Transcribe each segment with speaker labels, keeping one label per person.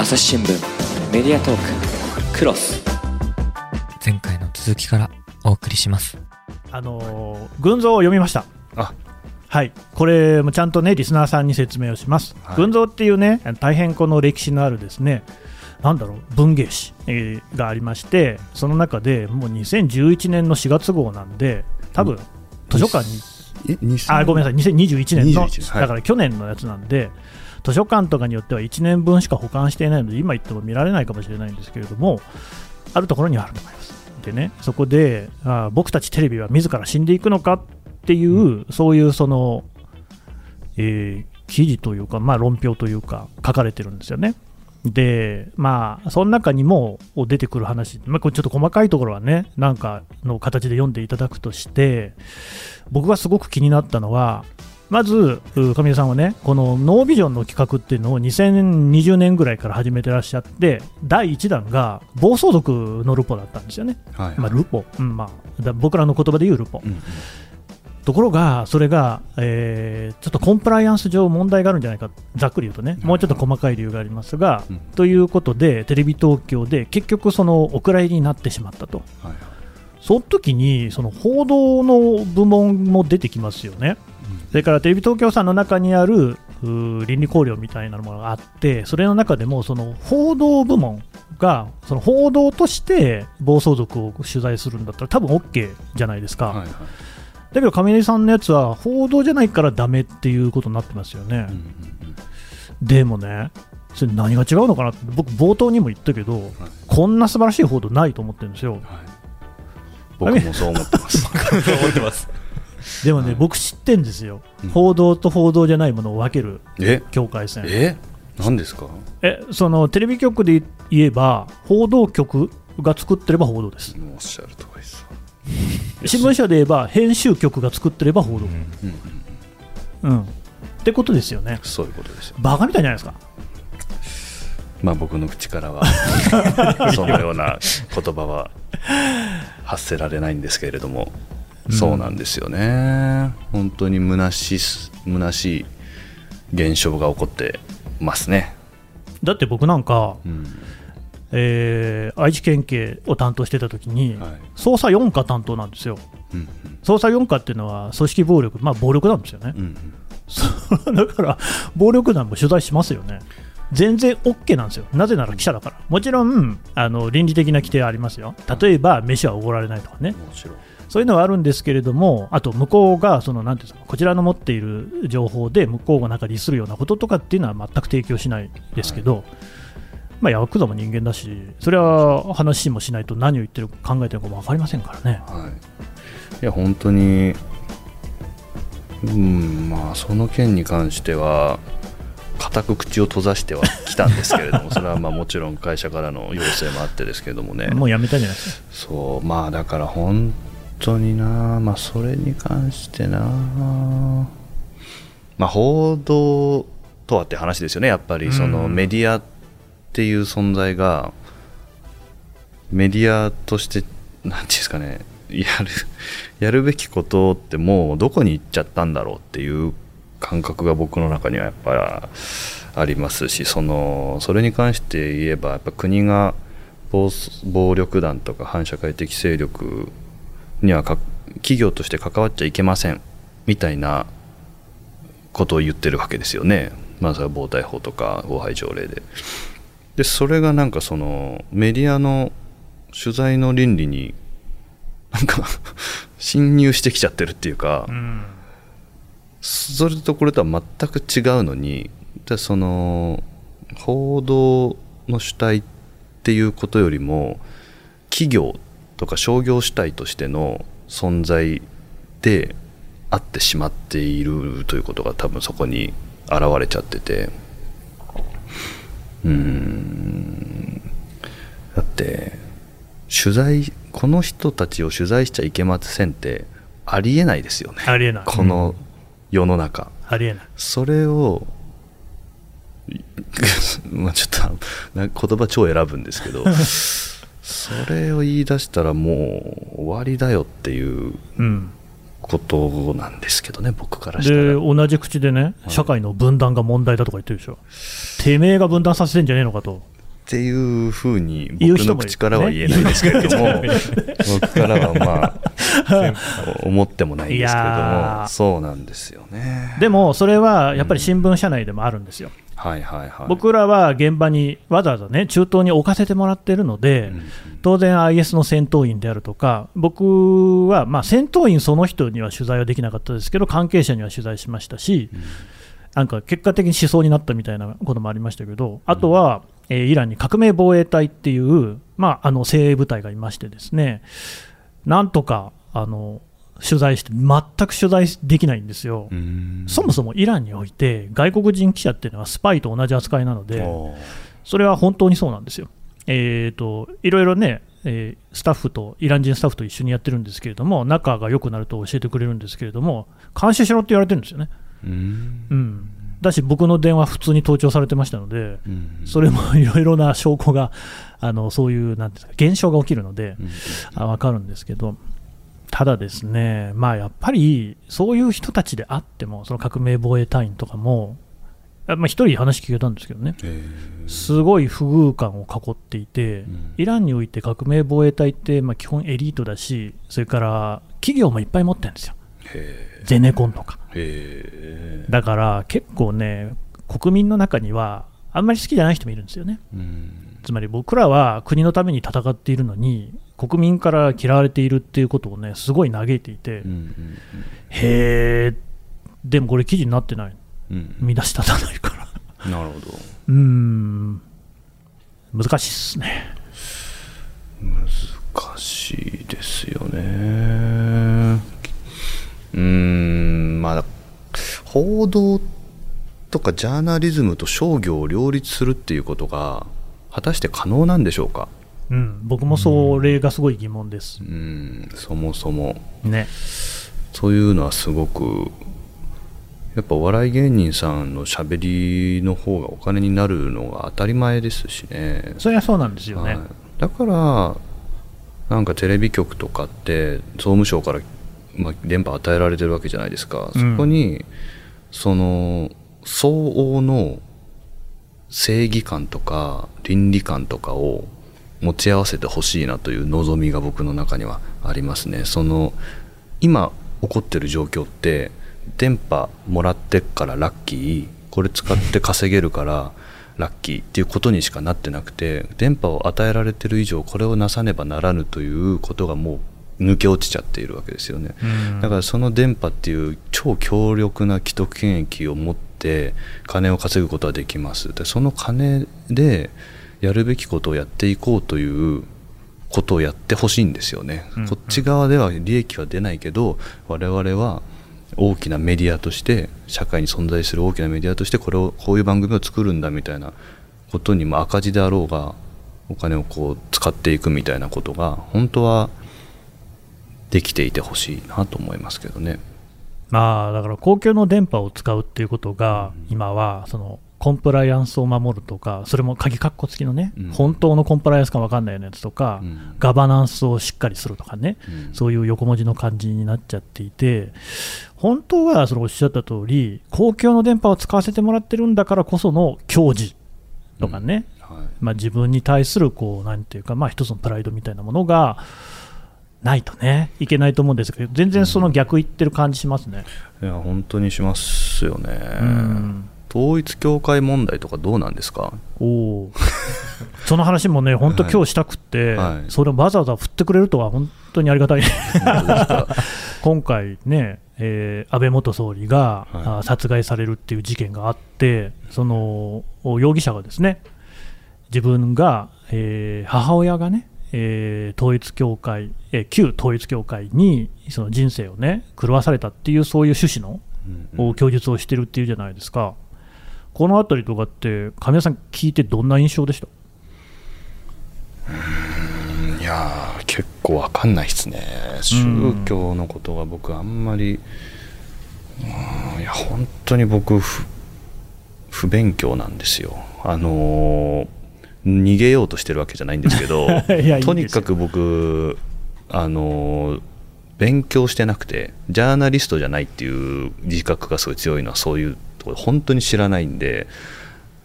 Speaker 1: 朝日新聞メディアトーククロス。
Speaker 2: 前回の続きからお送りします。
Speaker 3: あのー群像を読みました。
Speaker 4: あ。
Speaker 3: はい、これもちゃんとねリスナーさんに説明をします。
Speaker 4: はい。
Speaker 3: 群像っていうね大変この歴史のあるですねなんだろう文芸誌、えーがありましてその中でもう2011年の4月号なんで多分図書館に
Speaker 4: え2000
Speaker 3: あごめんなさい。2021年の。
Speaker 4: 21はい。
Speaker 3: だから去年のやつなんで図書館とかによっては1年分しか保管していないので今言っても見られないかもしれないんですけれどもあるところにはあると思います。でねそこであ僕たちテレビは自ら死んでいくのかっていう、そういうその、えー記事というか、まあ、論評というか書かれてるんですよね。でまあその中にも出てくる話、まあ、これちょっと細かいところはねなんかの形で読んでいただくとして僕がすごく気になったのはまず、う上出さんはね、このノービジョンの企画っていうのを2020年ぐらいから始めてらっしゃって、第1弾が暴走族のルポだったんですよね。
Speaker 4: はい
Speaker 3: まあ、ルポ、うんまあ、だ僕らの言葉で言うルポ。
Speaker 4: うんうん。
Speaker 3: ところが、それが、えーちょっとコンプライアンス上問題があるんじゃないか、ざっくり言うとね、もうちょっと細かい理由がありますが、
Speaker 4: うん。
Speaker 3: ということで、テレビ東京で結局、そのお蔵入りになってしまったと。
Speaker 4: はい
Speaker 3: その時に、その報道の部門も出てきますよね。それからテレビ東京さんの中にある倫理考慮みたいなものがあって、それの中でもその報道部門がその報道として暴走族を取材するんだったら多分 OK じゃないですか、
Speaker 4: はいはい。
Speaker 3: だけど亀井さんのやつは報道じゃないからダメっていうことになってますよね、
Speaker 4: うんうん
Speaker 3: でもね、それ何が違うのかなって僕、冒頭にも言ったけど、こんな素晴らしい報道ないと思ってるんですよ。
Speaker 4: はい僕もそう思ってます
Speaker 2: 思ってます
Speaker 3: でもね、
Speaker 4: はい
Speaker 3: 僕知ってんですよ、
Speaker 4: うん
Speaker 3: 報道と報道じゃないものを分ける
Speaker 4: え？
Speaker 3: 境界線。
Speaker 4: え？何ですか？
Speaker 3: えそのテレビ局で言えば、報道局が作ってれば報道です。
Speaker 4: おっしゃる通りです
Speaker 3: 新聞社で言えば、編集局が作ってれば報道。
Speaker 4: うんうん
Speaker 3: うん。ってことですよね。
Speaker 4: そういうことですよ
Speaker 3: バカみたいじゃないですか。
Speaker 4: まあ僕の口からは そのような言葉は発せられないんですけれども、そうなんですよね。本当に虚し虚しい現象が起こってますね、
Speaker 3: だって僕なんか、
Speaker 4: うん。
Speaker 3: えー愛知県警を担当してた時に、
Speaker 4: はい。
Speaker 3: 捜査4課担当なんですよ。
Speaker 4: うん
Speaker 3: 捜査4課っていうのは組織暴力、まあ暴力なんですよね。
Speaker 4: う。ん。
Speaker 3: そうだから、暴力団も取材しますよね。全然 OK なんですよ。なぜなら記者だから。もちろん、あの倫理的な規定はありますよ。例えば、飯はおごられないとかね。そういうのはあるんですけれども、あと向こうがそのなんていうんですかこちらの持っている情報で向こうがなんか利するようなこととかっていうのは全く提供しないですけど、まあ、ヤクザも人間だし、それは話もしないと何を言ってるか考えてるかも分かりませんからね。
Speaker 4: はい、いや本当に、うんまあ、その件に関しては、固く口を閉ざしてはきたんですけれども、それはまあもちろん会社からの要請もあってですけどもね、
Speaker 3: もうやめたんじゃないですか？
Speaker 4: そう、まあだから本当にな、まあ、それに関してな、まあ、報道とはって話ですよね、やっぱり。その
Speaker 3: うん
Speaker 4: メディアっていう存在が、メディアとして、なんていうんですかね、やる やるべきことってもうどこに行っちゃったんだろうっていう感覚が僕の中にはやっぱりありますしそのそれに関して言えばやっぱ国が暴力団とか反社会的勢力には企業として関わっちゃいけませんみたいなことを言ってるわけですよね。まあ、それは暴対法とか法廃条例で。でそれがなんかそのメディアの取材の倫理になんか 侵入してきちゃってるっていうか、
Speaker 3: うん
Speaker 4: それとこれとは全く違うのにでその報道の主体っていうことよりも企業とか商業主体としての存在であってしまっているということが多分そこに現れちゃってて。うーん。だって取材この人たちを取材しちゃいけませんってありえないですよね。
Speaker 3: ありえない。
Speaker 4: この世の中、
Speaker 3: ありえない。
Speaker 4: それを まあちょっとな言葉超選ぶんですけど それを言い出したらもう終わりだよっていう
Speaker 3: うん、
Speaker 4: ことなんですけどね僕からした
Speaker 3: で
Speaker 4: ら
Speaker 3: 同じ口でね、社会の分断が問題だとか言ってるでしょ、てめえが分断させてんじゃねえのかと、
Speaker 4: っていうふうに僕の口からは言えないですけれども、
Speaker 3: ね
Speaker 4: 僕からはまあ 思ってもないんですけれども。そうなんですよね。
Speaker 3: でもそれはやっぱり新聞社内でもあるんですよ、
Speaker 4: はいはいはい。
Speaker 3: 僕らは現場にわざわざね、中東に置かせてもらってるので、
Speaker 4: うん
Speaker 3: 当然 IS の戦闘員であるとか、僕は、まあ、戦闘員その人には取材はできなかったですけど、関係者には取材しましたし、なんか結果的に思想になったみたいなこともありましたけど、あとは、えーイランに革命防衛隊っていう、まあ、あの精鋭部隊がいましてですね、なんとかあの取材して、全く取材できないんですよ。
Speaker 4: うん。
Speaker 3: そもそもイランにおいて、外国人記者っていうのはスパイと同じ扱いなので、それは本当にそうなんですよ。えー、といろいろね、えースタッフと、イラン人スタッフと一緒にやってるんですけれども、仲が良くなると教えてくれるんですけれども、監視しろって言われてるんですよね。
Speaker 4: うん。
Speaker 3: うん、だし、僕の電話、普通に盗聴されてましたので、
Speaker 4: うん。
Speaker 3: それもいろいろな証拠が、あのそういうなんていうんですか、現象が起きるので、
Speaker 4: うん。
Speaker 3: あ分かるんですけど、ただですね、まあ、やっぱりそういう人たちであっても、その革命防衛隊員とかも、あまあ、一人話聞けたんですけどね、すごい不遇感を囲っていて、
Speaker 4: うん。
Speaker 3: イランにおいて革命防衛隊って、まあ、基本エリートだし、それから企業もいっぱい持ってるんですよ、
Speaker 4: へ
Speaker 3: ゼネコンとか。だから結構ね、国民の中には、あんまり好きじゃない人もいるんですよね。
Speaker 4: うん。
Speaker 3: つまり僕らは国のために戦っているのに、国民から嫌われているっていうことをね、すごい嘆いていて、
Speaker 4: うんうん
Speaker 3: へー、でもこれ、記事になってない、
Speaker 4: うん。
Speaker 3: 見出し立たないから、
Speaker 4: なるほど。
Speaker 3: うーん、難しいっすね。
Speaker 4: 難しいですよね。うーんまあ報道とかジャーナリズムと商業を両立するっていうことが果たして可能なんでしょうか？
Speaker 3: うん、僕もそれがすごい疑問です
Speaker 4: う。んそもそも
Speaker 3: ね。
Speaker 4: そういうのはすごくやっぱお笑い芸人さんのしゃべりの方がお金になるのが当たり前ですしね
Speaker 3: それはそうなんですよね。
Speaker 4: はいだからなんかテレビ局とかって総務省から、まあ、電波与えられてるわけじゃないですか、
Speaker 3: うん
Speaker 4: そこにその相応の正義感とか倫理観とかを持ち合わせてほしいなという望みが僕の中にはありますね。その今起こってる状況って電波もらってっからラッキーこれ使って稼げるからラッキーっていうことにしかなってなくて電波を与えられてる以上これをなさねばならぬということがもう抜け落ちちゃっているわけですよね。
Speaker 3: うん
Speaker 4: だからその電波っていう超強力な既得権益を持って金を稼ぐことはできますでその金でやるべきことをやっていこうということをやってほしいんですよね、
Speaker 3: うん
Speaker 4: こっち側では利益は出ないけど我々は大きなメディアとして社会に存在する大きなメディアとしてこれをこういう番組を作るんだみたいなことにも赤字であろうがお金をこう使っていくみたいなことが本当はできていてほしいなと思いますけどね。
Speaker 3: まあ、だから公共の電波を使うっていうことが、今はそのコンプライアンスを守るとか、それも鍵括弧付きのね、
Speaker 4: うん。
Speaker 3: 本当のコンプライアンスか分かんないようなやつとか、
Speaker 4: うん。
Speaker 3: ガバナンスをしっかりするとかね、
Speaker 4: うん。
Speaker 3: そういう横文字の感じになっちゃっていて、本当はそのおっしゃった通り、公共の電波を使わせてもらってるんだからこその矜持とかね、
Speaker 4: はい。
Speaker 3: まあ、自分に対するこうなんていうか、まあ、一つのプライドみたいなものがないとね、いけないと思うんですけど、全然その逆言ってる感じしますね。
Speaker 4: いや本当にしますよね、
Speaker 3: うん
Speaker 4: 統一教会問題とかどうなんですか？
Speaker 3: おお その話もね、本当、
Speaker 4: はい
Speaker 3: 今日したくって、
Speaker 4: はい。
Speaker 3: それをわざわざ振ってくれるとは本当にありがたい、今回ね、えー安倍元総理が、
Speaker 4: はい。
Speaker 3: あ殺害されるっていう事件があって、その容疑者がですね、自分が、えー母親がね、えー統一教会、えー旧統一教会にその人生をね、狂わされたっていう、そういう趣旨の供述をしてるっていうじゃないですか。このあたりとかって、神谷さん、聞いてどんな印象でした？
Speaker 4: いやー結構わかんないですね。宗教のことが僕あんまりうんいや本当に僕不不勉強なんですよ。あのー逃げようとしてるわけじゃないんですけど とにかく僕あのー勉強してなくてジャーナリストじゃないっていう自覚がすごい強いのはそういうところ本当に知らないんで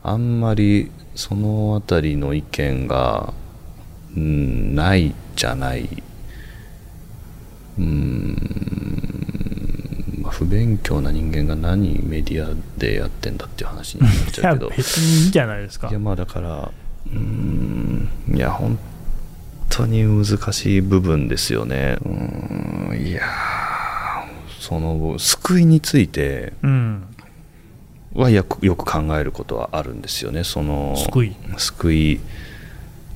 Speaker 4: あんまりそのあたりの意見が、うん、ないじゃない、うん、まあ不勉強な人間が何メディアでやってんだっていう話になっちゃうけど、
Speaker 3: 別にいいんじゃないですか。
Speaker 4: いやまあだからうーんいや本当に難しい部分ですよね。うーんいやーその救いについて
Speaker 3: うん
Speaker 4: はよくよく考えることはあるんですよね。その
Speaker 3: 救い。
Speaker 4: 救い。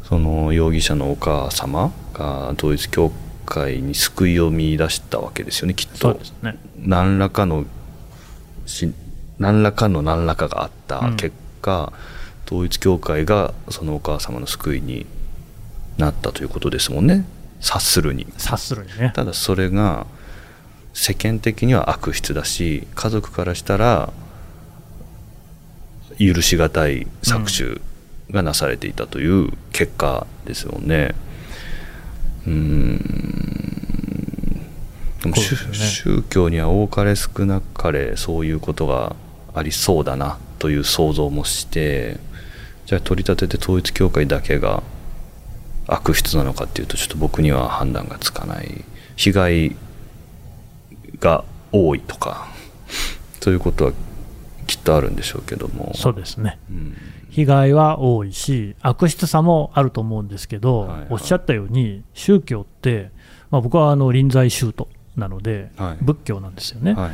Speaker 4: その容疑者のお母様が統一教会に救いを見出したわけですよねきっと。
Speaker 3: ね。
Speaker 4: 何らかのし何らかの何らかがあった結果、統一教会がそのお母様の救いになったということですもんね。察するに。
Speaker 3: 察するにね。
Speaker 4: ただそれが世間的には悪質だし家族からしたら許しがたい搾取がなされていたという結果ですもんね。うーん
Speaker 3: うですよね。
Speaker 4: 宗教には多かれ少なかれそういうことがありそうだなという想像もしてじゃあ取り立てて統一教会だけが悪質なのかっていうとちょっと僕には判断がつかない。被害が多いとか。そういうことはきっとあるんでしょうけども。
Speaker 3: そうですね。
Speaker 4: うん。
Speaker 3: 被害は多いし悪質さもあると思うんですけど、
Speaker 4: はいはい。
Speaker 3: おっしゃったように宗教って、まあ、僕はあの臨済宗徒なので、
Speaker 4: はい。
Speaker 3: 仏教なんですよね、
Speaker 4: はい。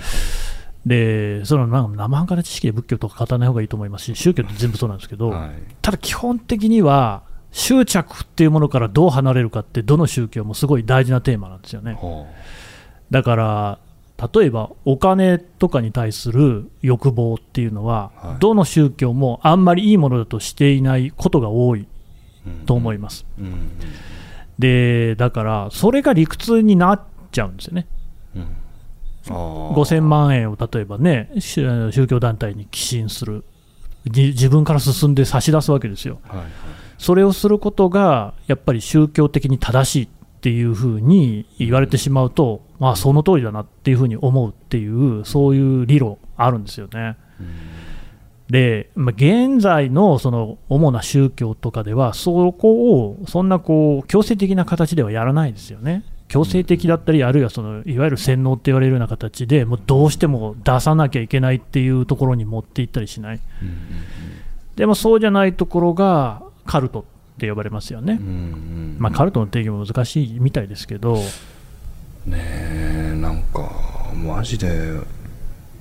Speaker 3: でそのなんか生半可な知識で仏教とか語らない方がいいと思いますし宗教って全部そうなんですけど、
Speaker 4: はい。
Speaker 3: ただ基本的には執着っていうものからどう離れるかってどの宗教もすごい大事なテーマなんですよね。
Speaker 4: ほ
Speaker 3: だから例えばお金とかに対する欲望っていうのは、
Speaker 4: はい。
Speaker 3: どの宗教もあんまりいいものだとしていないことが多いう
Speaker 4: うん。
Speaker 3: と思います、
Speaker 4: うん。
Speaker 3: でだからそれが理屈になっちゃうんですよね。
Speaker 4: うん。あー。
Speaker 3: 5000万円を例えばね宗宗教団体に寄進する。じ自分から進んで差し出すわけですよ。
Speaker 4: はいはい。
Speaker 3: それをすることがやっぱり宗教的に正しいっていうふうに言われてしまうと、まあ、その通りだなっていうふうに思うっていう、そういう理論あるんですよね。で、まあ、現在のその主な宗教とかでは、そこをそんなこう強制的な形ではやらないですよね。強制的だったり、あるいはそのいわゆる洗脳って言われるような形で、もうどうしても出さなきゃいけないっていうところに持っていったりしない。でもそうじゃないところがカルトって呼ばれますよね。
Speaker 4: うん。うん
Speaker 3: まあ、カルトの定義も難しいみたいですけど、
Speaker 4: ねえなんかマジで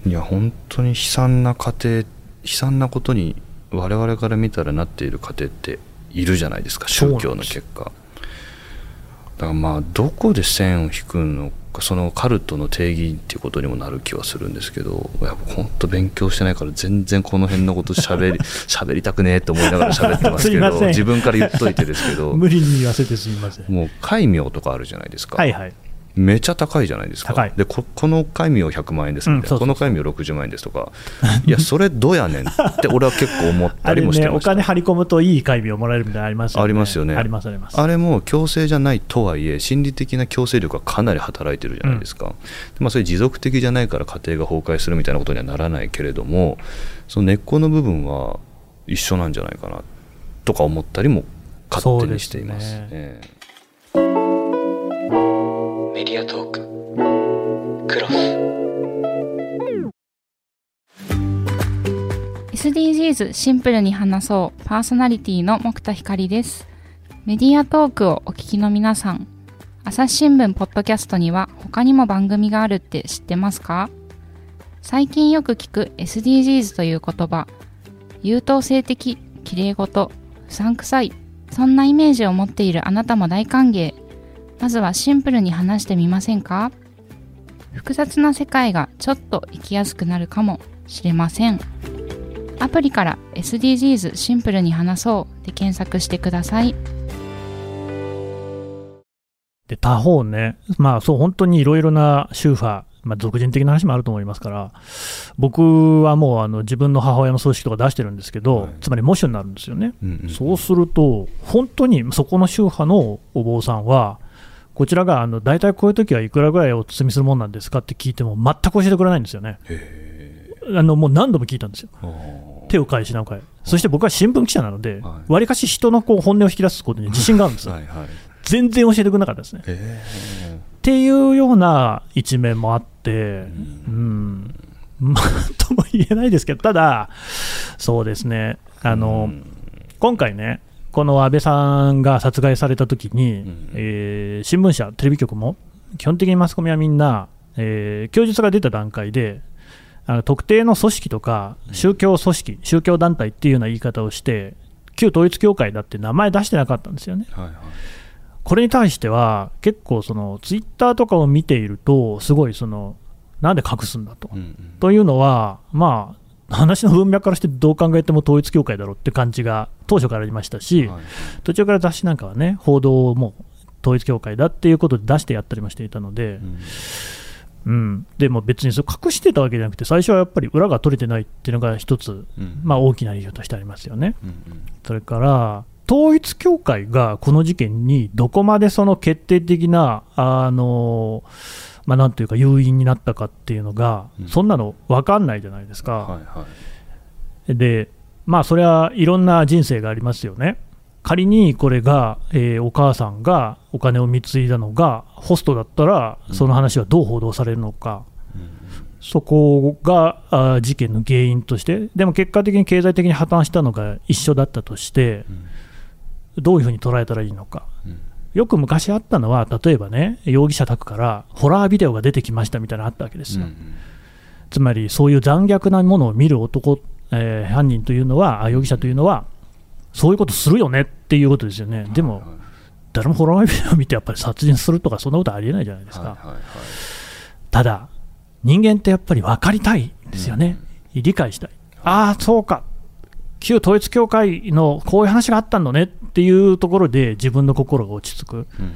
Speaker 4: いや本当に悲惨な家庭悲惨なことに我々から見たらなっている家庭っているじゃないですか宗教の結果。だからまあどこで線を引くのかそのカルトの定義っていうことにもなる気はするんですけどいや本当勉強してないから全然この辺のこと喋り 喋りたくねえと思いながら喋ってますけど 自分から言っといてですけど
Speaker 3: 無理に言わせてすみません。
Speaker 4: もう戒名とかあるじゃないですか、
Speaker 3: はいはい。
Speaker 4: めちゃ高いじゃないですか。でここの戒名100万円ですみたこの戒名60万円ですとか。いやそれどうやねんって俺は結構思ったりもしてました。
Speaker 3: お金張り込むといい会名をもらえるみたいなのありますよね。
Speaker 4: ありますよね。
Speaker 3: ありますあります。
Speaker 4: あれも強制じゃないとはいえ心理的な強制力がかなり働いてるじゃないですか、でまあ、それ持続的じゃないから家庭が崩壊するみたいなことにはならないけれどもその根っこの部分は一緒なんじゃないかなとか思ったりも勝手にしています。
Speaker 3: すね。
Speaker 4: ええ
Speaker 1: メディアトーク。クロス。
Speaker 5: SDGs シンプルに話そう。パーソナリティの木田光です。メディアトークをお聞きの皆さん。朝日新聞ポッドキャストには他にも番組があるって知ってますか？最近よく聞く SDGs という言葉。優等生的綺麗事うさんくさい。そんなイメージを持っているあなたも大歓迎。まずはシンプルに話してみませんか？複雑な世界がちょっと生きやすくなるかもしれません。アプリから SDGs シンプルに話そうで検索してください。
Speaker 3: で他方ね、まあそう、本当にいろいろな宗派、まあ、俗人的な話もあると思いますから、僕はもうあの自分の母親の葬式とか出してるんですけど、
Speaker 4: はい。
Speaker 3: つまり喪主になるんですよね。
Speaker 4: うんうん。
Speaker 3: そうすると、本当にそこの宗派のお坊さんは、こちらがあの大体こういう時はいくらぐらいお包みするもんなんですかって聞いても、全く教えてくれないんですよね。
Speaker 4: へ
Speaker 3: あのもう何度も聞いたんですよ。
Speaker 4: え
Speaker 3: 手を変え品を変え、そして僕は新聞記者なので
Speaker 4: は、
Speaker 3: わりかし人のこう本音を引き出すことに自信があるんですよ、
Speaker 4: はいはい。
Speaker 3: 全然教えてくれなかったですね。
Speaker 4: え。
Speaker 3: っていうような一面もあって、うん、まあ、とも言えないですけど、ただ、そうですね、あの、今回ね、この安倍さんが殺害された時に、
Speaker 4: ん
Speaker 3: えー新聞社、テレビ局も、基本的にマスコミはみんな、えー供述が出た段階で、あの特定の組織とか、宗教組織、宗教団体っていうような言い方をして、旧統一教会だって名前出してなかったんですよね。
Speaker 4: はいはい
Speaker 3: これに対しては、結構、そのツイッターとかを見ていると、すごいその、なんで隠すんだと。
Speaker 4: うんうん
Speaker 3: というのは、まあ、話の文脈からしてどう考えても統一教会だろうって感じが当初からありましたし、
Speaker 4: はい。
Speaker 3: 途中から雑誌なんかはね、報道をもう統一教会だっていうことで出してやったりもしていたので、
Speaker 4: うん。
Speaker 3: うん、でも別にそれ隠してたわけじゃなくて、最初はやっぱり裏が取れてないっていうのが一つ、
Speaker 4: うん。
Speaker 3: まあ、大きな理由としてありますよね。
Speaker 4: うんうん
Speaker 3: それから、統一教会がこの事件にどこまでその決定的な、あのまあ、なんというか、誘因になったかっていうのが、
Speaker 4: うん
Speaker 3: そんなの分かんないじゃないですか。
Speaker 4: はいはい
Speaker 3: で、まあ、それはいろんな人生がありますよね。仮にこれが、えーお母さんがお金を貢いだのがホストだったら、その話はどう報道されるのか、そこが事件の原因として、でも結果的に経済的に破綻したのが一緒だったとして、どういうふうに捉えたらいいのか。
Speaker 4: うん
Speaker 3: よく昔あったのは、例えばね、容疑者宅からホラービデオが出てきましたみたいなのあったわけですよ。つまりそういう残虐なものを見る男、えー犯人というのは、あ容疑者というのは、そういうことするよねっていうことですよね、でも、誰もホラービデオを見てやっぱり殺人するとか、そんなことありえないじゃないですか。
Speaker 4: はいはいはい。
Speaker 3: ただ、人間ってやっぱり分かりたいんですよね、理解したい。ああ、そうか、旧統一教会のこういう話があったのねっていうところで自分の心が落ち着く。
Speaker 4: うん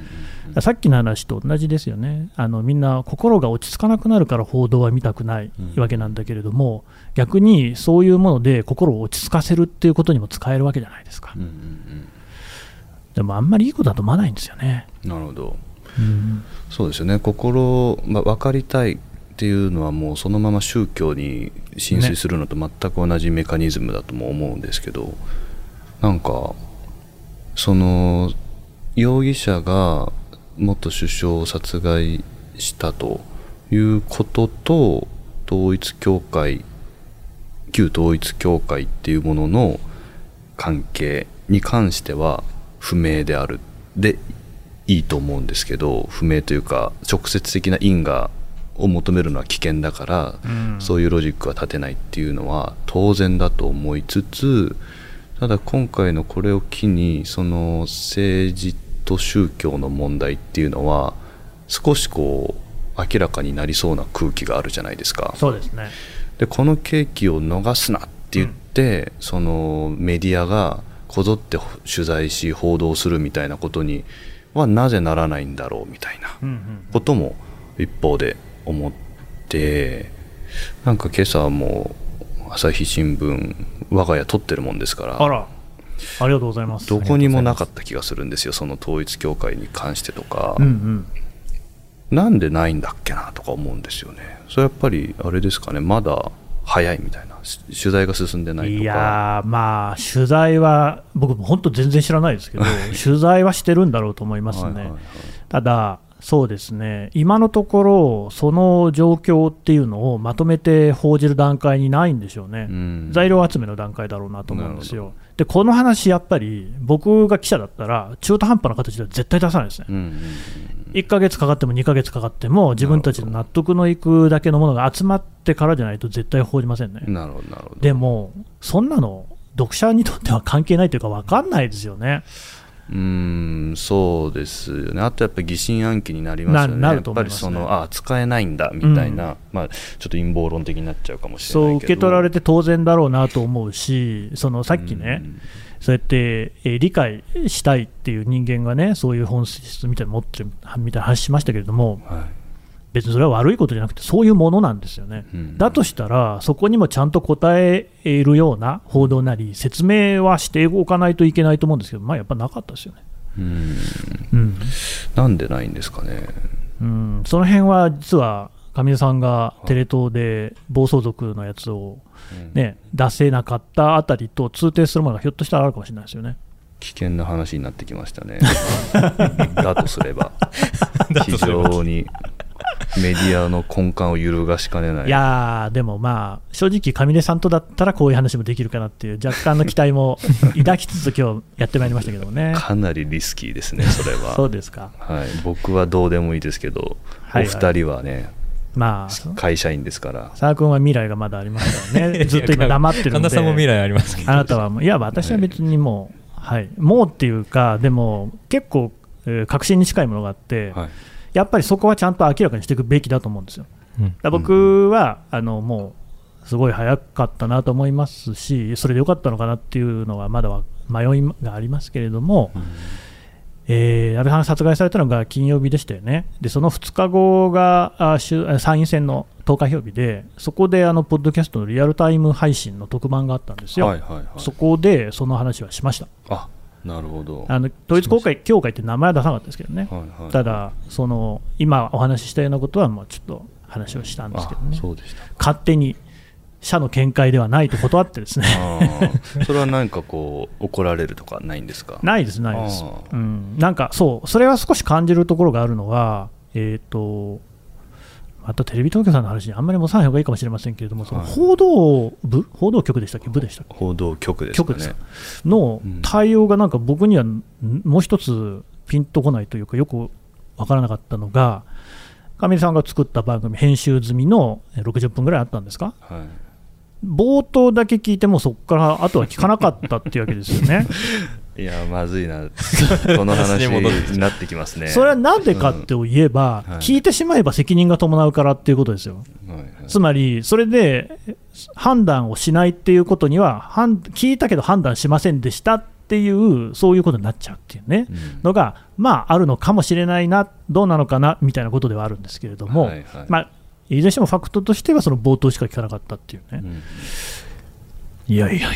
Speaker 3: さっきの話と同じですよね、あのみんな心が落ち着かなくなるから報道は見たくない
Speaker 4: うん
Speaker 3: わけなんだけれども、逆にそういうもので心を落ち着かせるっていうことにも使えるわけじゃないですかでもあんまりいいことだと思わないんですよね。
Speaker 4: うんなるほど
Speaker 3: うん
Speaker 4: そうですよね心、まあ、分かりたいっていうのはもうそのまま宗教に浸水するのと全く同じメカニズムだとも思うんですけど、なんかその容疑者が元首相を殺害したということと統一教会旧統一教会っていうものの関係に関しては不明である。でいいと思うんですけど不明というか直接的な因果を求めるのは危険だから、そういうロジックは立てないっていうのは当然だと思いつつただ今回のこれを機にその政治と宗教の問題っていうのは少しこう明らかになりそうな空気があるじゃないですか。
Speaker 3: そうですね。
Speaker 4: でこの契機を逃すなって言って、そのメディアがこぞって取材し報道するみたいなことにはなぜならないんだろうみたいな
Speaker 3: うんうん
Speaker 4: ことも一方で思ってなんか今朝も朝日新聞我が家撮ってるもんですから
Speaker 3: あら、ありがとうございます。
Speaker 4: どこにもなかった気がす。るんですよその統一教会に関してとか、
Speaker 3: うんうん。
Speaker 4: なんでないんだっけなとか思うんですよね。それやっぱりあれですかね。まだ早いみたいな。し取材が進んでないとか。
Speaker 3: いやー、まあ、取材は、僕も本当、全然知らないですけど、取材はしてるんだろうと思いますね。
Speaker 4: はいはいはい。
Speaker 3: ただ、そうですね、今のところ、その状況っていうのをまとめて報じる段階にないんでしょうね、
Speaker 4: うん
Speaker 3: 材料集めの段階だろうなと思うんですよ。で、この話、やっぱり僕が記者だったら、中途半端な形では絶対出さないですね。
Speaker 4: うんうん
Speaker 3: 1ヶ月かかっても2ヶ月かかっても、自分たちの納得のいくだけのものが集まってからじゃないと絶対報じませんね。でも、そんなの、読者にとっては関係ないというか、分かんないですよね。
Speaker 4: うーんそうですよね。あとやっぱり疑心暗鬼になりますよね。
Speaker 3: なな
Speaker 4: やっぱりそのあ使えないんだみたいな、まあちょっと陰謀論的になっちゃうかもしれ
Speaker 3: そう
Speaker 4: ないけど。
Speaker 3: 受け取られて当然だろうなと思うし、そのさっきね、そうやって、えー理解したいっていう人間がね、そういう本質みたいなの持ってるみたいな話しましたけれども、
Speaker 4: うんはい
Speaker 3: 別にそれは悪いことじゃなくて、そういうものなんですよね。
Speaker 4: うん。
Speaker 3: だとしたら、そこにもちゃんと答えるような報道なり、説明はしておかないといけないと思うんですけど、まあ、やっぱなかったですよね。
Speaker 4: うん。
Speaker 3: うん。
Speaker 4: なんでないんですかね。
Speaker 3: うん、その辺は実は上出さんがテレ東で暴走族のやつを、
Speaker 4: うん。
Speaker 3: ね、出せなかったあたりと通底するものがひょっとしたらあるかもしれないですよね。
Speaker 4: 危険な話になってきましたね。だとすれば。非常にメディアの根幹を揺るがしかねない。
Speaker 3: いやー、でもまあ、正直、上出さんとだったらこういう話もできるかなっていう、若干の期待も抱きつつ、今日やってまいりましたけどもね。
Speaker 4: かなりリスキーですねそれは。
Speaker 3: そうですか。
Speaker 4: はい、僕はどうでもいいですけど、
Speaker 3: はいはい。
Speaker 4: お二人はね
Speaker 3: まあ、
Speaker 4: 会社員ですから。
Speaker 3: 佐野君は未来がまだありますからね、ずっと今、黙ってるので、
Speaker 2: 神田さんも未来ありますけど。
Speaker 3: あなたはもう、いや、私は別にもう、はい、もうっていうか、でも結構、えー確信に近いものがあって、
Speaker 4: はい
Speaker 3: やっぱりそこはちゃんと明らかにしていくべきだと思うんですよ。
Speaker 2: うん。
Speaker 3: だ僕は、あのもうすごい早かったなと思いますし、それでよかったのかなっていうのはまだは迷いがありますけれども、えー安倍さんが殺害されたのが金曜日でしたよね、でその2日後があ衆参院選の投開票日で、そこであのポッドキャストのリアルタイム配信の特番があったんですよ、
Speaker 4: はいはいはい。
Speaker 3: そこでその話はしました、
Speaker 4: あなるほど。
Speaker 3: あの統一公開協会って名前は出さなかったですけどね、
Speaker 4: はいはい。
Speaker 3: ただ、その今お話ししたようなことは、もうちょっと話をしたんですけど
Speaker 4: あ
Speaker 3: ね。
Speaker 4: そうでした。
Speaker 3: 勝手に社の見解ではないと断ってですね。
Speaker 4: それは何かこう怒られるとかないんですか？
Speaker 3: ないですないです。うん、なんかそう。それは少し感じるところがあるのはえっ、とまたテレビ東京さんの話にあんまり戻さない方がいいかもしれませんけれども、その
Speaker 4: はい。
Speaker 3: 報道部、報道局でしたっけ、部でしたっけ、
Speaker 4: 報道局ですかね。
Speaker 3: 局ですか？の
Speaker 4: うん。
Speaker 3: 対応がなんか僕にはんもう一つピンとこないというか、よくわからなかったのが、上出さんが作った番組、編集済みのえ60分ぐらいあったんですか、
Speaker 4: はい。
Speaker 3: 冒頭だけ聞いても、そこからあとは聞かなかったっていうわけですよね。
Speaker 4: いやまずいな。この話になってきますね。
Speaker 3: それはなんでかって言えば、
Speaker 4: うん。はい。
Speaker 3: 聞いてしまえば責任が伴うからっていうことですよ。
Speaker 4: はいはい。
Speaker 3: つまり、それで判断をしないっていうことには、判聞いたけど判断しませんでしたっていう、そういうことになっちゃうっていうね、
Speaker 4: うん。
Speaker 3: のが、まあ、あるのかもしれないな、どうなのかなみたいなことではあるんですけれども、
Speaker 4: はいはい。
Speaker 3: まあ、いずれにしてもファクトとしては、その冒頭しか聞かなかったっていうね。
Speaker 4: うん。
Speaker 3: いやいやいやいや、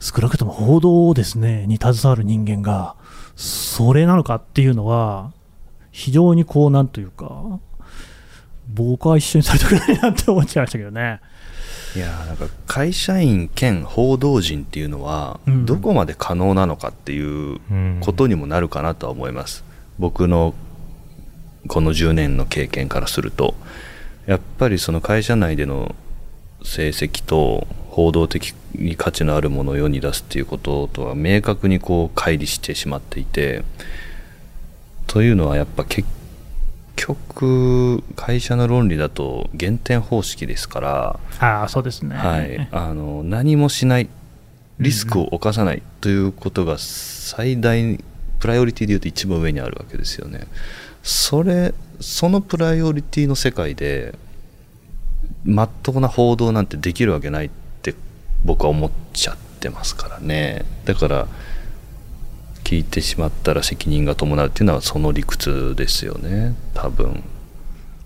Speaker 3: 少なくとも報道ですね、に携わる人間が、それなのかっていうのは、非常にこう、なんというか、僕は一緒にされたくないなって思っちゃいましたけどね。
Speaker 4: いやーなんか会社員兼報道陣っていうのは
Speaker 3: うん。
Speaker 4: どこまで可能なのかっていう
Speaker 2: うん。
Speaker 4: ことにもなるかなとは思います、僕のこの10年の経験からすると。やっぱりその会社内での成績と報道的に価値のあるものを世に出すっていうこととは明確にこう乖離してしまっていてというのはやっぱ結局会社の論理だと減点方式ですから
Speaker 3: ああ、そうですね。
Speaker 4: はい、あの何もしないリスクを冒さないということが最大プライオリティでいうと一番上にあるわけですよね。それそのプライオリティの世界でまっとうな報道なんてできるわけないって僕は思っちゃってますからね。だから聞いてしまったら責任が伴うっていうのはその理屈ですよね。多分。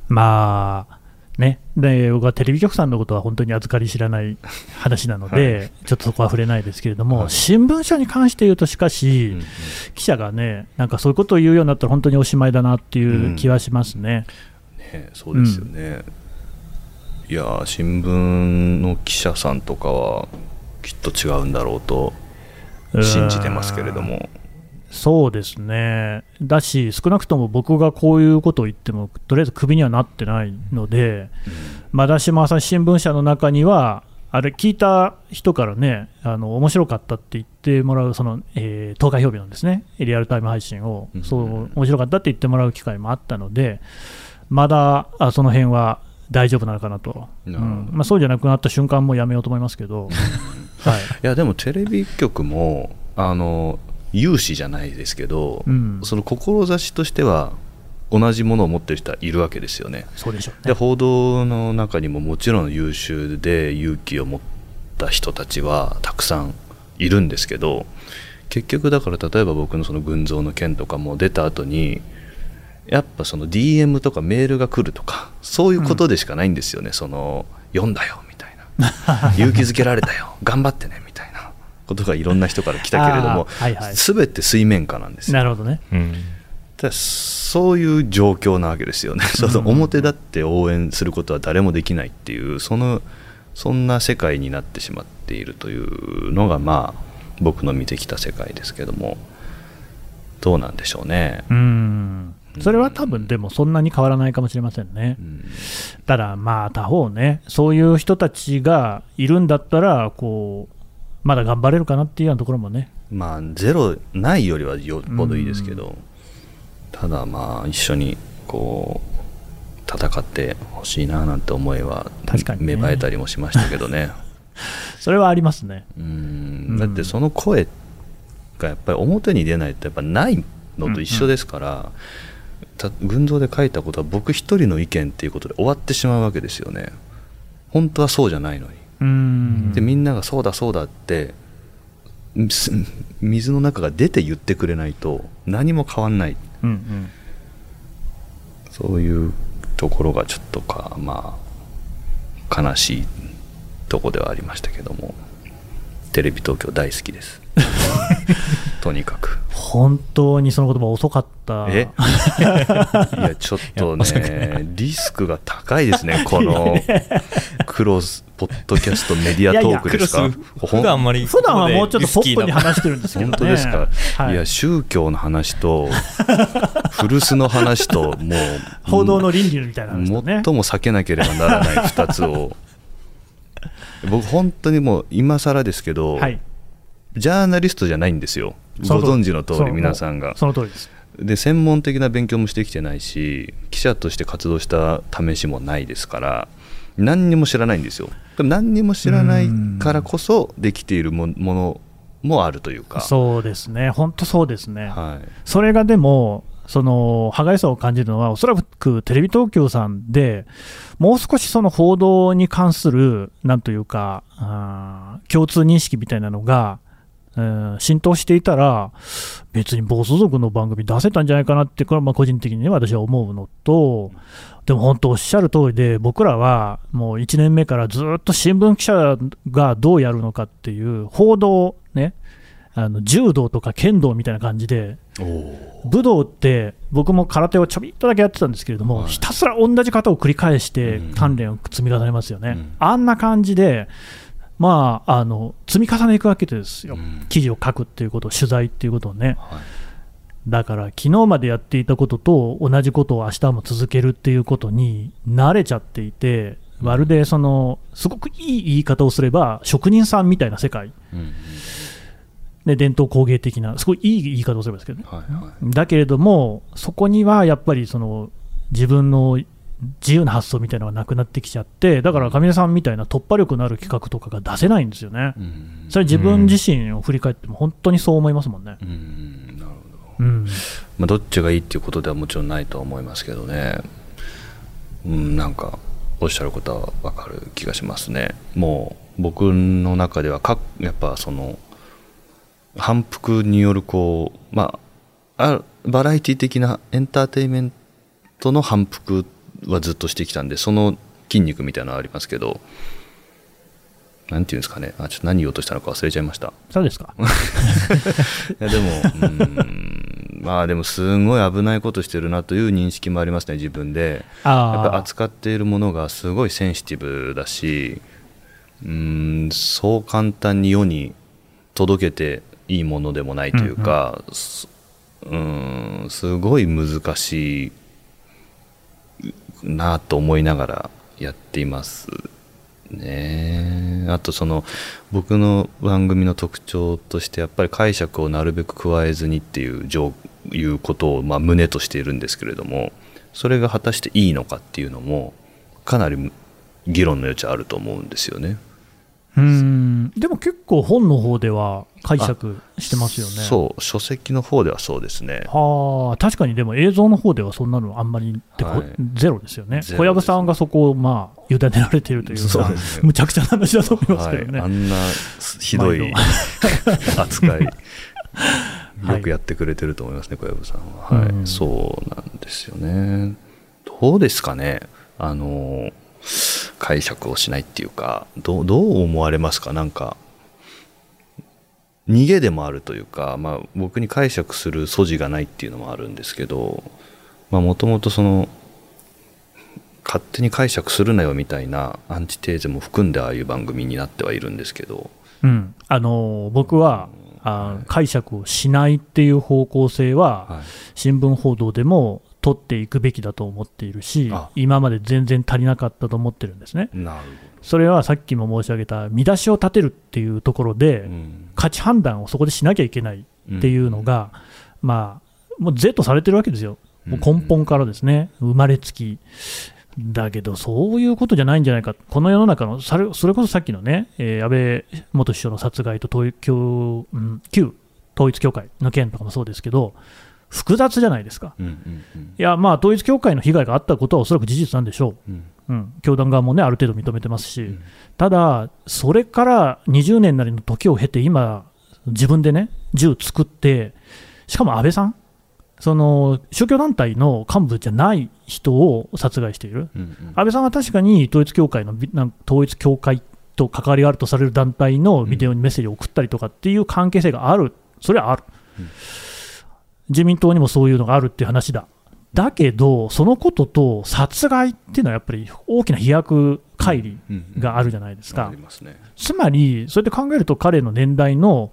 Speaker 3: まあ、ね、で僕はテレビ局さんのことは本当に預かり知らない話なので、ちょっとそこは触れないですけれども、
Speaker 4: はい。
Speaker 3: 新聞社に関して言うと、しかし、
Speaker 4: うんうん
Speaker 3: 記者がね、なんかそういうことを言うようになったら、本当におしまいだなっていう気はしますね。
Speaker 4: ね、そうですよね、いやー新聞の記者さんとかはきっと違うんだろうと信じてますけれども。
Speaker 3: そうですね、だし、少なくとも僕がこういうことを言っても、とりあえずクビにはなってないので、まだしも朝日新聞社の中には、あれ、聞いた人からね、あの面白かったって言ってもらう、その、えー投開票日なんですね、リアルタイム配信を、
Speaker 4: うん。
Speaker 3: そう、面白かったって言ってもらう機会もあったので、まだあその辺は大丈夫なのかなと、うん。まあ、そうじゃなくなった瞬間もやめようと思いますけど、はい、
Speaker 4: いやでもテレビ局もあの有志じゃないですけど、
Speaker 3: うん、
Speaker 4: その志としては同じものを持ってる人はいるわけですよね。
Speaker 3: そうでしょう
Speaker 4: で
Speaker 3: ね。
Speaker 4: 報道の中にももちろん優秀で勇気を持った人たちはたくさんいるんですけど結局だから例えば僕のその群像の件とかも出た後にやっぱその DM とかメールが来るとかそういうことでしかないんですよね、その読んだよみたいな。勇気づけられたよ 頑張ってねみたいな。ことがいろんな人から来たけれども、
Speaker 3: はいはい。
Speaker 4: 全て水面下なんですよ。
Speaker 3: なるほどね。
Speaker 2: うん。
Speaker 4: だそういう状況なわけですよね、その表立って応援することは誰もできないっていうそのそんな世界になってしまっているというのがまあ僕の見てきた世界ですけどもどうなんでしょうね。
Speaker 3: うんそれは多分でもそんなに変わらないかもしれませんね。
Speaker 4: うん。
Speaker 3: ただまあ他方ね、そういう人たちがいるんだったら、こう、まだ頑張れるかなっていうようなところもね、
Speaker 4: まあゼロないよりはよっぽどいいですけど、ただまあ一緒にこう戦ってほしいななんて思いは
Speaker 3: 確かにね。
Speaker 4: 芽生えたりもしましたけどね。
Speaker 3: それはありますね。
Speaker 4: うん。
Speaker 3: うん。
Speaker 4: だってその声がやっぱり表に出ないとやっぱないのと一緒ですから、た群像で書いたことは僕一人の意見っていうことで終わってしまうわけですよね。本当はそうじゃないのに。
Speaker 3: うん。
Speaker 4: でみんながそうだそうだってす水の中が出て言ってくれないと何も変わんない。
Speaker 3: うんうん。
Speaker 4: そういうところがちょっとかまあ悲しいとこではありましたけども。テレビ東京大好きです とにかく
Speaker 3: 本当にその言葉遅かった。
Speaker 4: え？いやちょっとねリスクが高いですね このクロスポッドキャストメディアトークですか
Speaker 2: クロス普段あんまり
Speaker 3: 普段はもうちょっとポップに話してるんですけどね。
Speaker 4: 本当ですか、
Speaker 3: はい
Speaker 4: い、や宗教の話と古巣の話ともう
Speaker 3: 報道の倫理みたいなね。
Speaker 4: 最も避けなければならない2つを僕本当にもう今更ですけど、
Speaker 3: はい。
Speaker 4: ジャーナリストじゃないんですよ。ご存知の通り皆さんが。
Speaker 3: その通りです。
Speaker 4: で専門的な勉強もしてきてないし記者として活動した試しもないですから何にも知らないんですよ。でも何にも知らないからこそできているもものもあるというか。
Speaker 3: そうですね。本当そうですね。
Speaker 4: はい。
Speaker 3: それがでも、その歯がゆさを感じるのは、おそらくテレビ東京さんで、もう少しその報道に関する、なんというか、共通認識みたいなのが、えー浸透していたら、別に暴走族の番組出せたんじゃないかなって、これはまあ個人的にね、私は思うのと、でも本当、おっしゃる通りで、僕らはもう1年目からずっと新聞記者がどうやるのかっていう報道ね、あの柔道とか剣道みたいな感じで、武道って僕も空手をちょびっとだけやってたんですけれども、
Speaker 4: はい。
Speaker 3: ひたすら同じ型を繰り返して
Speaker 4: うん。
Speaker 3: 鍛錬を積み重ねますよね、
Speaker 4: うん。
Speaker 3: あんな感じで、まあ、あの積み重ねていくわけですよ、
Speaker 4: うん。
Speaker 3: 記事を書くっていうこと、取材っていうことをね、
Speaker 4: はい。
Speaker 3: だから昨日までやっていたことと同じことを明日も続けるっていうことに慣れちゃっていて、まるでそのすごくいい言い方をすれば、職人さんみたいな世界、
Speaker 4: うん。
Speaker 3: ね、伝統工芸的な、すごいいい言い方をすればですけどね。
Speaker 4: はいはい。
Speaker 3: だけれども、そこにはやっぱりその自分の自由な発想みたいなのがなくなってきちゃって、だから上出さんみたいな突破力のある企画とかが出せないんですよね。
Speaker 4: うん。
Speaker 3: それ自分自身を振り返っても本当にそう思いますもんね。
Speaker 4: うん。なるほど。
Speaker 3: うん、
Speaker 4: まあ、どっちがいいっていうことではもちろんないとは思いますけどね、うん、なんかおっしゃることは分かる気がしますね。もう僕の中ではかやっぱその反復によるこうまああバラエティ的なエンターテインメントの反復はずっとしてきたんでその筋肉みたいなのはありますけどなんていうんですかね。あちょっと何言おうとしたのか忘れちゃいました。
Speaker 3: そうですか？
Speaker 4: いやでも、うーん。まあでもすごい危ないことしてるなという認識もありますね、自分で。やっぱ扱っているものがすごいセンシティブだし、うーん、そう簡単に世に届けていいものでもないというか、すうーん、すごい難しいなと思いながらやっていますね。あとその僕の番組の特徴としてやっぱり解釈をなるべく加えずにっていういうことをまあ旨としているんですけれどもそれが果たしていいのかっていうのもかなり議論の余地あると思うんですよね。
Speaker 3: ーうん。でも結構本の方では解釈してますよね。
Speaker 4: そう書籍の方ではそうですね。
Speaker 3: はあ確かにでも映像の方ではそんなのあんまり
Speaker 4: はい。
Speaker 3: ゼロですよね、
Speaker 4: ゼロです
Speaker 3: 小籔さんがそこをまあ委ねられているというか、
Speaker 4: ね。
Speaker 3: むちゃくちゃな話だと思います
Speaker 4: はい、
Speaker 3: けどね。
Speaker 4: あんなひどい扱い よくやってくれてると思いますね小籔さんは、はい。
Speaker 3: うん。
Speaker 4: そうなんですよね。どうですかね。あの解釈をしないっていうかどうどう思われますか？なんか逃げでもあるというか、まあ、僕に解釈する素地がないっていうのもあるんですけどもともとその勝手に解釈するなよみたいなアンチテーゼも含んでああいう番組になってはいるんですけど、
Speaker 3: うん、あの僕はあ解釈をしないっていう方向性は、
Speaker 4: はい。
Speaker 3: 新聞報道でも取っていくべきだと思っているし
Speaker 4: あ、
Speaker 3: 今まで全然足りなかったと思ってるんですね。
Speaker 4: なる
Speaker 3: それはさっきも申し上げた見出しを立てるっていうところで、
Speaker 4: うん。
Speaker 3: 価値判断をそこでしなきゃいけないっていうのが、まあ、もう Z されてるわけですよ、もう根本からですね、生まれつき。だけど、そういうことじゃないんじゃないか、この世の中の、それこそさっきのね、えー安倍元首相の殺害と統一教、うん、旧統一教会の件とかもそうですけど、複雑じゃないですか。
Speaker 4: うんうんうん。
Speaker 3: いや、まあ、統一教会の被害があったことはおそらく事実なんでしょう。
Speaker 4: うん。
Speaker 3: うん、教団側もね、ある程度認めてますし、
Speaker 4: ん。
Speaker 3: ただ、それから20年なりの時を経て、今、自分でね、銃作って、しかも安倍さん、その宗教団体の幹部じゃない人を殺害している、
Speaker 4: うんうん。
Speaker 3: 安倍さんは確かに統一教会のビなん統一教会と関わりがあるとされる団体のビデオにメッセージを送ったりとかっていう関係性がある、それはある、
Speaker 4: うん
Speaker 3: 自民党にもそういうのがあるっていう話だ。だけど、そのことと殺害っていうのはやっぱり大きな飛躍乖離があるじゃないですか。つまり、そうやって考えると、彼の年代の、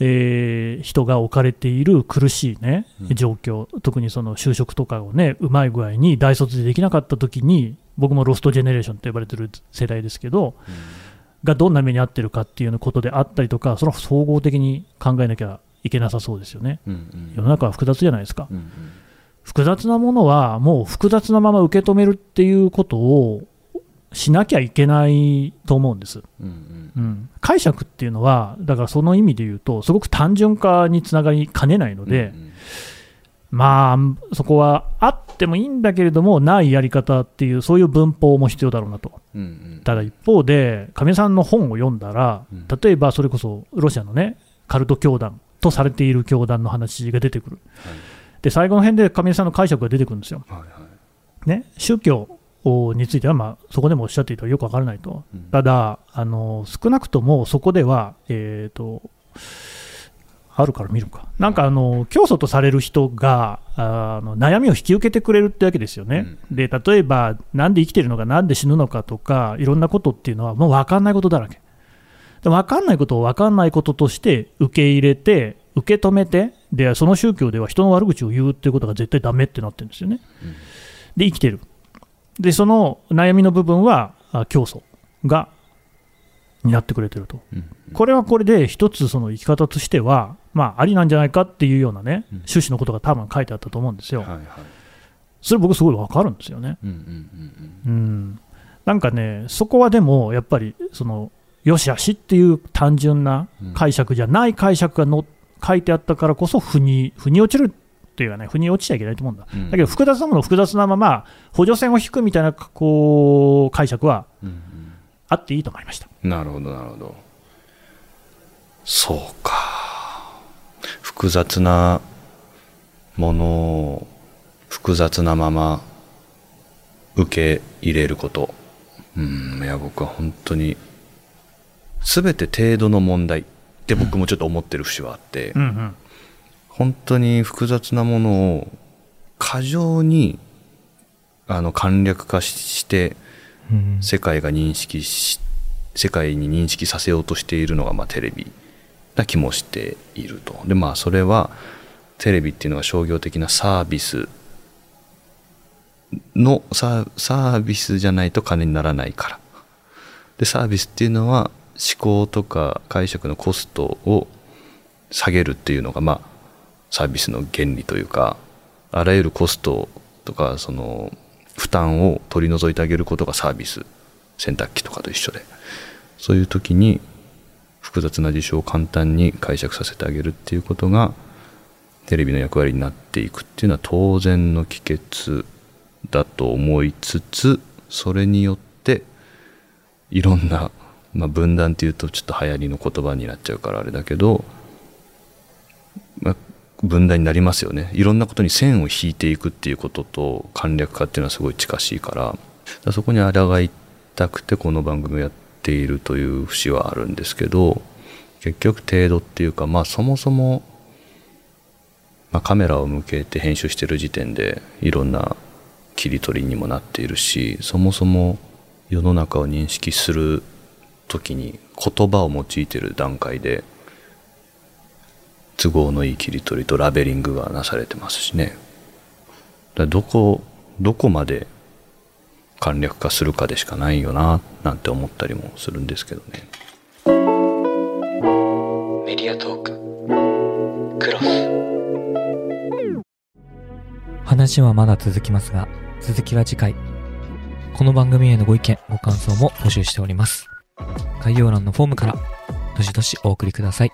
Speaker 3: えー人が置かれている苦しい、ね
Speaker 4: うん。
Speaker 3: 状況、特にその就職とかをね、うまい具合に大卒でできなかったときに、僕もロストジェネレーションと呼ばれてる世代ですけど、がどんな目に遭ってるかっていうことであったりとか、それは総合的に考えなきゃいけなさそうですよね。
Speaker 4: うんうん
Speaker 3: 世の中は複雑じゃないですか。
Speaker 4: うんうん
Speaker 3: 複雑なものはもう複雑なまま受け止めるっていうことをしなきゃいけないと思うんです。
Speaker 4: うんうん
Speaker 3: うん、解釈っていうのは、だからその意味で言うと、すごく単純化につながりかねないので、
Speaker 4: うん
Speaker 3: まあ、そこはあってもいいんだけれども、ないやり方っていう、そういう文法も必要だろうなと。
Speaker 4: うんうん
Speaker 3: ただ一方で、亀さんの本を読んだら
Speaker 4: うん、
Speaker 3: 例えばそれこそロシアのね、カルト教団とされている教団の話が出てくる。で、最後の辺で亀井さんの解釈が出てくるんですよ。
Speaker 4: はいはい。
Speaker 3: ね、宗教については、まあ、そこでもおっしゃっていたらよくわからないと、
Speaker 4: うん。
Speaker 3: ただあの、少なくともそこでは、えー、とあるから見るか、なんかあの教祖とされる人があの悩みを引き受けてくれるってわけですよね、で例えば、なんで生きてるのか、なんで死ぬのかとか、いろんなことっていうのは、もう分かんないことだらけ。で分かんないことを分かんないこととして受け入れて、受け止めて、でその宗教では人の悪口を言うっていうことが絶対ダメってなってるんですよね。で、生きてる。で、その悩みの部分は、あ教祖が担ってくれてると。
Speaker 4: うん
Speaker 3: これはこれで、一つその生き方としては、まあ、ありなんじゃないかっていうようなね、
Speaker 4: うん
Speaker 3: 趣旨のことが多分書いてあったと思うんですよ。
Speaker 4: はいはい
Speaker 3: それ僕すごいわかるんですよね。
Speaker 4: うんうんうん
Speaker 3: うん。なんかね、そこはでも、やっぱり、その、よしあしっていう単純な
Speaker 4: うん
Speaker 3: 解釈じゃない解釈がの書いてあったからこそ、腑に、腑に落ちるっていうかね、腑に落ちちゃいけないと思うんだ。
Speaker 4: うん。
Speaker 3: だけど、複雑なものを複雑なまま、補助線を引くみたいな、こう、解釈は
Speaker 4: うんうん。
Speaker 3: あっていいと思いました。
Speaker 4: なるほどなるほどそうか。複雑なものを複雑なまま受け入れること。うん。いや僕は本当に全て程度の問題って僕もちょっと思ってる節はあって、
Speaker 3: うんうん。
Speaker 4: 本当に複雑なものを過剰にあの簡略化して
Speaker 2: うん
Speaker 4: 世界が認識し世界に認識させようとしているのが、まあ、テレビな気もしていると。でまあそれはテレビっていうのは商業的なサービスのサービスじゃないと金にならないから。でサービスっていうのは思考とか解釈のコストを下げるっていうのがまあサービスの原理というかあらゆるコストとかその負担を取り除いてあげることがサービス洗濯機とかと一緒でそういう時に複雑な事象を簡単に解釈させてあげるっていうことがテレビの役割になっていくっていうのは当然の帰結だと思いつつそれによっていろんな、まあ、分断っていうとちょっと流行りの言葉になっちゃうからあれだけど、まあ、分断になりますよね。いろんなことに線を引いていくっていうことと簡略化っていうのはすごい近しいからそこに抗いたくてこの番組をやっているという節はあるんですけど結局程度っていうかまあそもそも、まあ、カメラを向けて編集してる時点でいろんな切り取りにもなっているしそもそも世の中を認識する時に言葉を用いてる段階で都合のいい切り取りとラベリングがなされてますしねだからどこどこまで簡略化するかでしかないよななんて思ったりもするんですけどね
Speaker 1: メディアトーククロス
Speaker 2: 話はまだ続きますが、続きは次回。この番組へのご意見、ご感想も募集しております。概要欄のフォームからどしどしお送りください。